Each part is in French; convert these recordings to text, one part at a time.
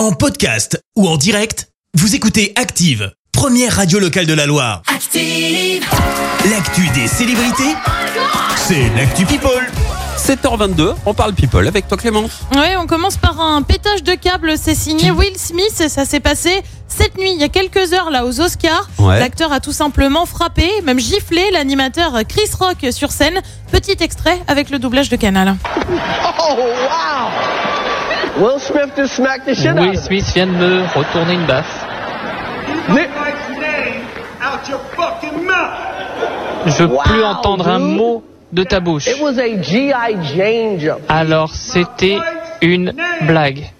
En podcast ou en direct, vous écoutez Active, première radio locale de la Loire. Active. L'actu des célébrités, c'est l'actu People. 7h22, on parle people avec toi Clémence. Oui, on commence par un pétage de câble. C'est signé Will Smith. et Ça s'est passé cette nuit, il y a quelques heures, là, aux Oscars. Ouais. L'acteur a tout simplement frappé, même giflé l'animateur Chris Rock sur scène. Petit extrait avec le doublage de Canal. Oh, wow! Will Smith just smacked the shit out Will of Smith vient de me retourner une baffe. Je veux plus entendre un mot de ta bouche. Alors c'était une blague.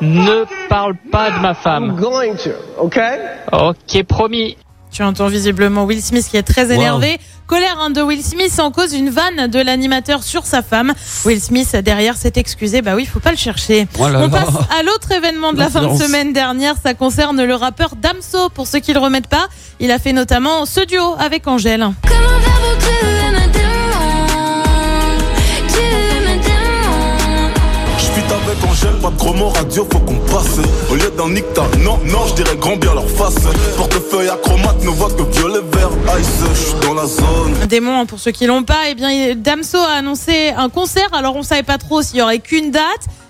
Ne parle pas de ma I'm femme. going to, okay? Ok, promis. Tu entends visiblement Will Smith qui est très énervé. Colère hein, de Will Smith en cause une vanne de l'animateur sur sa femme. Will Smith derrière s'est excusé. Bah oui, faut pas le chercher. Oh là On là. passe à l'autre événement de la fin de semaine dernière. Ça concerne le rappeur Damso. Pour ceux qui le remettent pas, il a fait notamment ce duo avec Angèle. Comment Radio, faut qu'on passe. Au lieu d'un nicta, non, non, j'dirais grand bien leur face. Portefeuille acromate, ne voit que violet, vert, ice. J'suis dans la zone. Démon, hein, pour ceux qui l'ont pas, eh bien, Damso a annoncé un concert. Alors, on savait pas trop s'il y aurait qu'une date.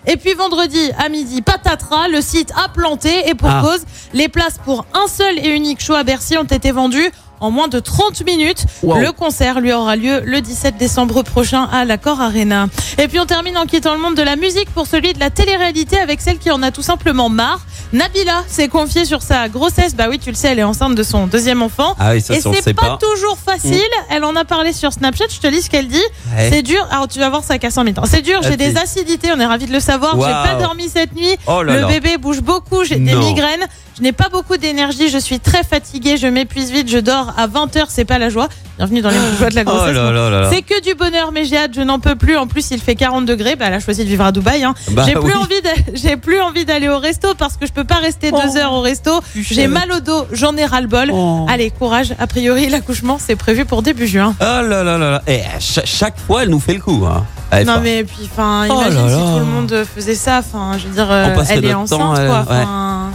Et puis vendredi à midi, patatras, le site a planté et pour Ah. cause, les places pour un seul et unique show à Bercy ont été vendues en moins de 30 minutes. Wow. Le concert lui aura lieu le 17 décembre prochain à l'Accor Arena. Et puis on termine en quittant le monde de la musique pour celui de la télé-réalité avec celle qui en a tout simplement marre. Nabila s'est confiée sur sa grossesse. Bah oui, tu le sais, elle est enceinte de son deuxième enfant. Ah oui, ça, Et c'est pas, pas. Mm. toujours facile. Elle en a parlé sur Snapchat. Je te lis ce qu'elle dit. Ouais. C'est dur. Alors tu vas voir ça casse en mi-temps. C'est dur. J'ai des acidités. On est ravis de le savoir. J'ai Waouh. pas dormi cette nuit. Oh là le là. bébé bouge beaucoup. J'ai des migraines. Je n'ai pas beaucoup d'énergie. Je suis très fatiguée. Je m'épuise vite. Je dors à 20 h C'est pas la joie. Bienvenue dans les joies de la Oh grossesse. là là là là. C'est que du bonheur, mais j'ai hâte, je n'en peux plus. En plus, il fait 40 degrés. Bah, elle a choisi de vivre à Dubaï. Hein. Bah j'ai plus oui. envie, d'a- j'ai plus envie d'aller au resto parce que je peux pas rester deux Oh. heures au resto. J'ai mal au dos, j'en ai ras le bol. Oh. Allez, courage. A priori, l'accouchement c'est prévu pour début juin. Oh là là là là. Eh, cha- chaque fois, elle nous fait le coup. Hein. Non mais puis, enfin, Oh imagine là si là. tout le monde faisait ça. Enfin, je veux dire, euh, elle est enceinte, temps, quoi. euh, ouais.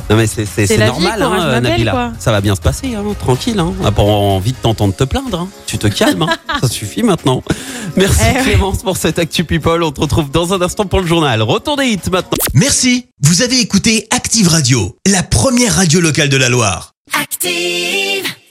Non mais c'est normal, vie, hein, Nabila. quoi. Ça va bien se passer, hein, tranquille. Hein. On n'a pas envie de t'entendre te plaindre. hein. Tu te calmes, hein. ça suffit maintenant. Merci Eh ouais. Clémence pour cette actu people. On te retrouve dans un instant pour le journal. Retour des hits maintenant. Merci, vous avez écouté Active Radio, la première radio locale de la Loire. Active.